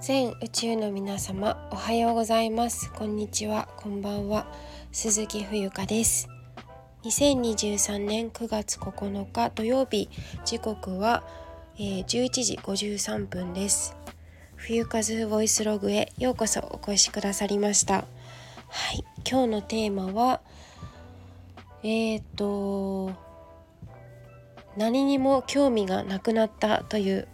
全宇宙の皆様おはようございます。こんにちは。こんばんは。鈴木冬香です。2023年9月9日土曜日時刻は、えー、11時53分です。冬風ボイスログへようこそお越しくださりました。はい。今日のテーマはえっ、ー、と何にも興味がなくなったという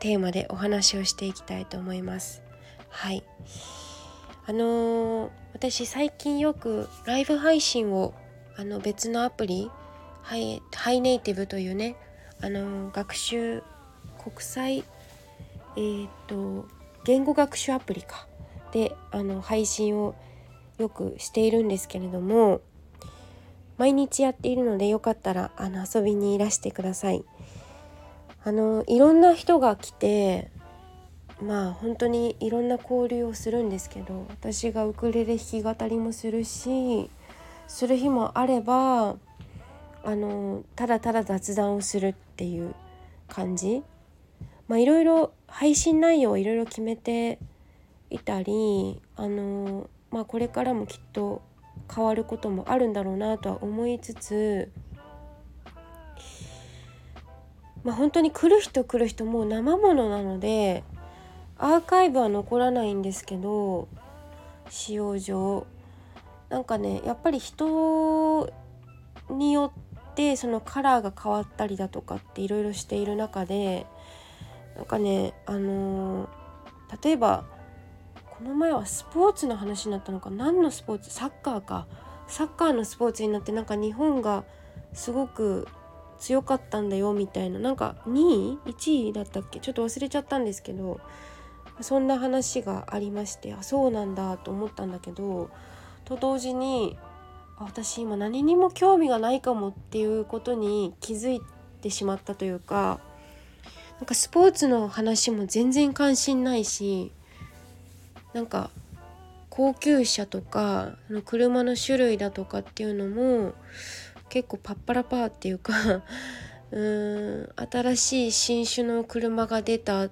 テーマでお話をしていきたいと思います。はい。あのー、私最近よくライブ配信をあの別のアプリハイハイネイティブというねあのー、学習国際えー、っと言語学習アプリか。であの配信をよくしているんですけれども毎日やっているのでよかったらあの遊びにいらしてください。あのいろんな人が来てまあ本当にいろんな交流をするんですけど私がウクレレ弾き語りもするしする日もあればあのただただ雑談をするっていう感じ。まあいろいろ配信内容をいろいろ決めていたりあのまあこれからもきっと変わることもあるんだろうなとは思いつつまあ、本当に来る人来る人もう生ものなのでアーカイブは残らないんですけど使用上。なんかねやっぱり人によってそのカラーが変わったりだとかっていろいろしている中でなんかねあのー、例えばこの前はスポーツの話になったのか。何のスポーツ？サッカーか。サッカーのスポーツになってなんか日本がすごく強かったんだよみたいな。なんか2位？1位だったっけ？ちょっと忘れちゃったんですけどそんな話がありましてあそうなんだと思ったんだけどと同時に私今何にも興味がないかもっていうことに気づいてしまったというかなんかスポーツの話も全然関心ないしなんか高級車とか車の種類だとかっていうのも結構パッパラパーっていうか うーん新しい新種の車が出た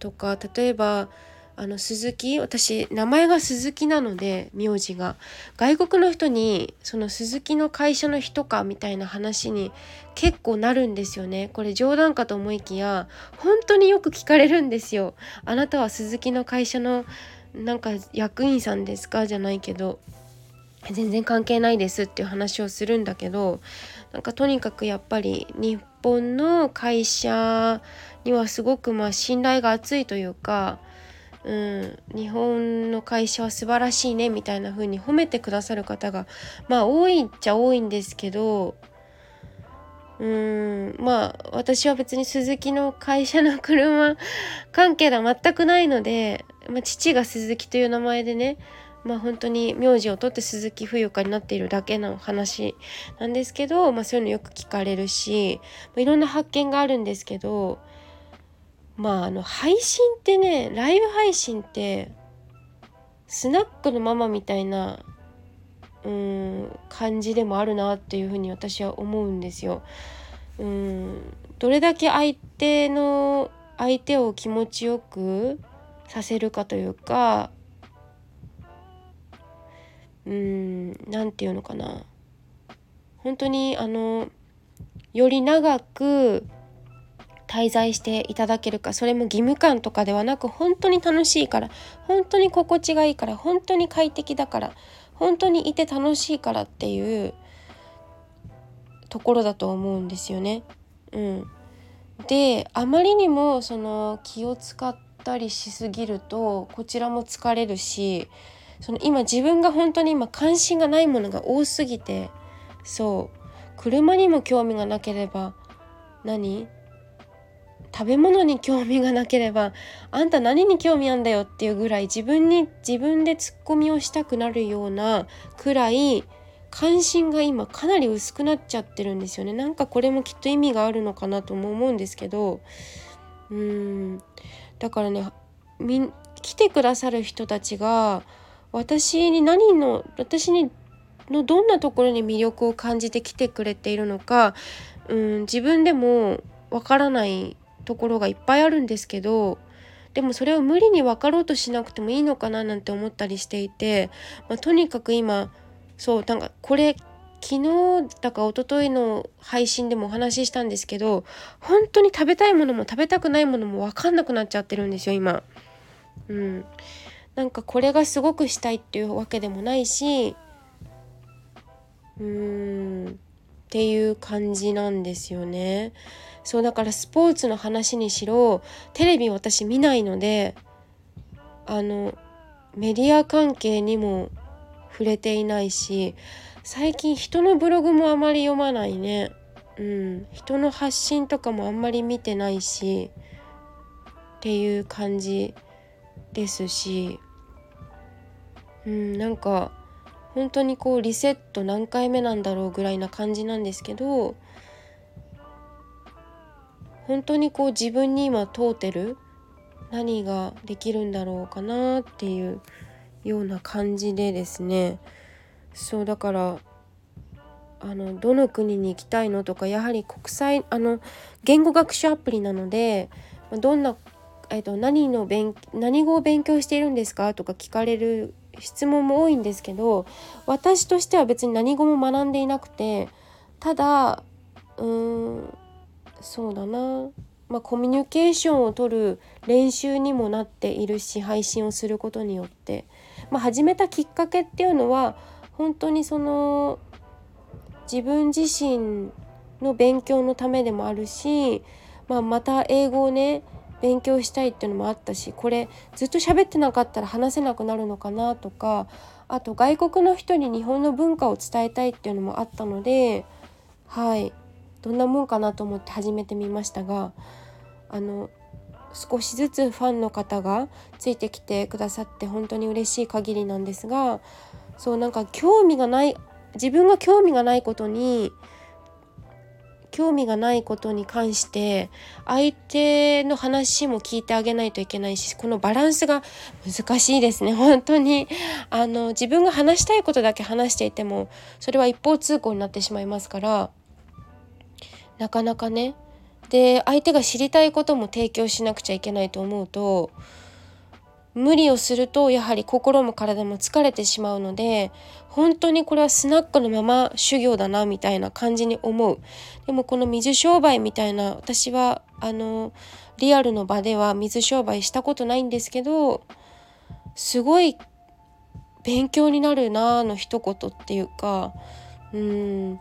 とか例えばあの鈴木私名前が鈴木なので名字が。外国の人にその鈴木の会社の人かみたいな話に結構なるんですよね。これ冗談かと思いきや本当によく聞かれるんですよ。あなたは鈴木の会社のなんか役員さんですか？じゃないけど。全然関係ないですっていう話をするんだけどなんかとにかくやっぱり日本の会社にはすごくまあ信頼が厚いというか、うん、日本の会社は素晴らしいねみたいな風に褒めてくださる方がまあ多いっちゃ多いんですけどうーんまあ私は別に鈴木の会社の車関係では全くないので、まあ、父が鈴木という名前でねまあ本当に名字を取って鈴木冬香になっているだけの話なんですけど、まあ、そういうのよく聞かれるし、まあ、いろんな発見があるんですけどまああの配信ってねライブ配信ってスナックのママみたいなうん感じでもあるなっていうふうに私は思うんですよ。うんどれだけ相手の相手を気持ちよくさせるかというかうん何て言うのかな本当にあのより長く滞在していただけるかそれも義務感とかではなく本当に楽しいから本当に心地がいいから本当に快適だから本当にいて楽しいからっていうところだと思うんですよね。うん、であまりにもその気を使ったりしすぎるとこちらも疲れるしその今自分が本当に今関心がないものが多すぎてそう。車にも興味がなければ何？食べ物に興味がなければあんた何に興味あんだよっていうぐらい自分に自分でツッコミをしたくなるようなくらい関心が今かなり薄くなっちゃってるんですよね。なんかこれもきっと意味があるのかなとも思うんですけど。うーん。だからね来てくださる人たちが私に何の私にのどんなところに魅力を感じてきてくれているのか、うん、自分でもわからないところがいっぱいあるんですけどでもそれを無理に分かろうとしなくてもいいのかななんて思ったりしていて、まあ、とにかく今そうなんかこれ昨日だか一昨日の配信でもお話ししたんですけど本当に食べたいものも食べたくないものも分かんなくなっちゃってるんですよ今。うん、なんかこれがすごくしたいっていうわけでもないしうーんっていう感じなんですよね。そうだからスポーツの話にしろテレビ私見ないのであのメディア関係にも触れていないし最近人のブログもあまり読まないね。うん、人の発信とかもあんまり見てないしっていう感じですし、うん、なんか本当にこうリセット何回目なんだろうぐらいな感じなんですけど本当にこう自分に今問うてる何ができるんだろうかなっていうような感じでですね。そうだからあのどの国に行きたいのとかやはり国際あの言語学習アプリなのでどんな、えっと、何の勉何語を勉強しているんですかとか聞かれる質問も多いんですけど私としては別に何語も学んでいなくてただうーんそうだな。まあコミュニケーションをとる練習にもなっているし配信をすることによって、まあ、始めたきっかけっていうのは本当にその自分自身の勉強のためでもあるし、まあ、また英語をね勉強したいっていうのもあったしこれずっと喋ってなかったら話せなくなるのかなとかあと外国の人に日本の文化を伝えたいっていうのもあったのではいどんなもんかなと思って始めてみましたがあの少しずつファンの方がついてきてくださって本当に嬉しい限りなんですがそうなんか興味がない自分が興味がないことに興味がないことに関して相手の話も聞いてあげないといけないしこのバランスが難しいですね。本当に。あの自分が話したいことだけ話していてもそれは一方通行になってしまいますからなかなかね。で相手が知りたいことも提供しなくちゃいけないと思うと無理をするとやはり心も体も疲れてしまうので本当にこれはスナックのまま修行だなみたいな感じに思う。でもこの水商売みたいな私はあのリアルの場では水商売したことないんですけどすごい勉強になるなの一言っていうかうん。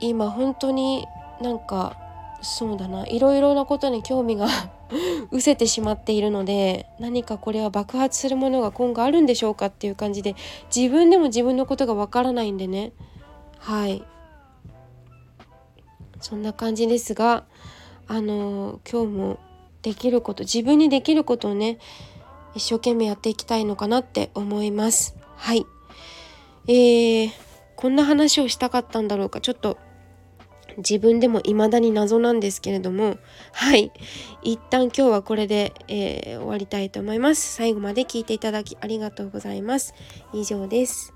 今本当になんかそうだな。いろいろなことに興味が失せてしまっているので何かこれは爆発するものが今後あるんでしょうかっていう感じで自分でも自分のことがわからないんでね。はい。そんな感じですがあの今日もできること自分にできることをね一生懸命やっていきたいのかなって思います。はい。えー、こんな話をしたかったんだろうか。ちょっと自分でも未だに謎なんですけれどもはい。一旦今日はこれで、えー、終わりたいと思います。最後まで聞いていただきありがとうございます。以上です。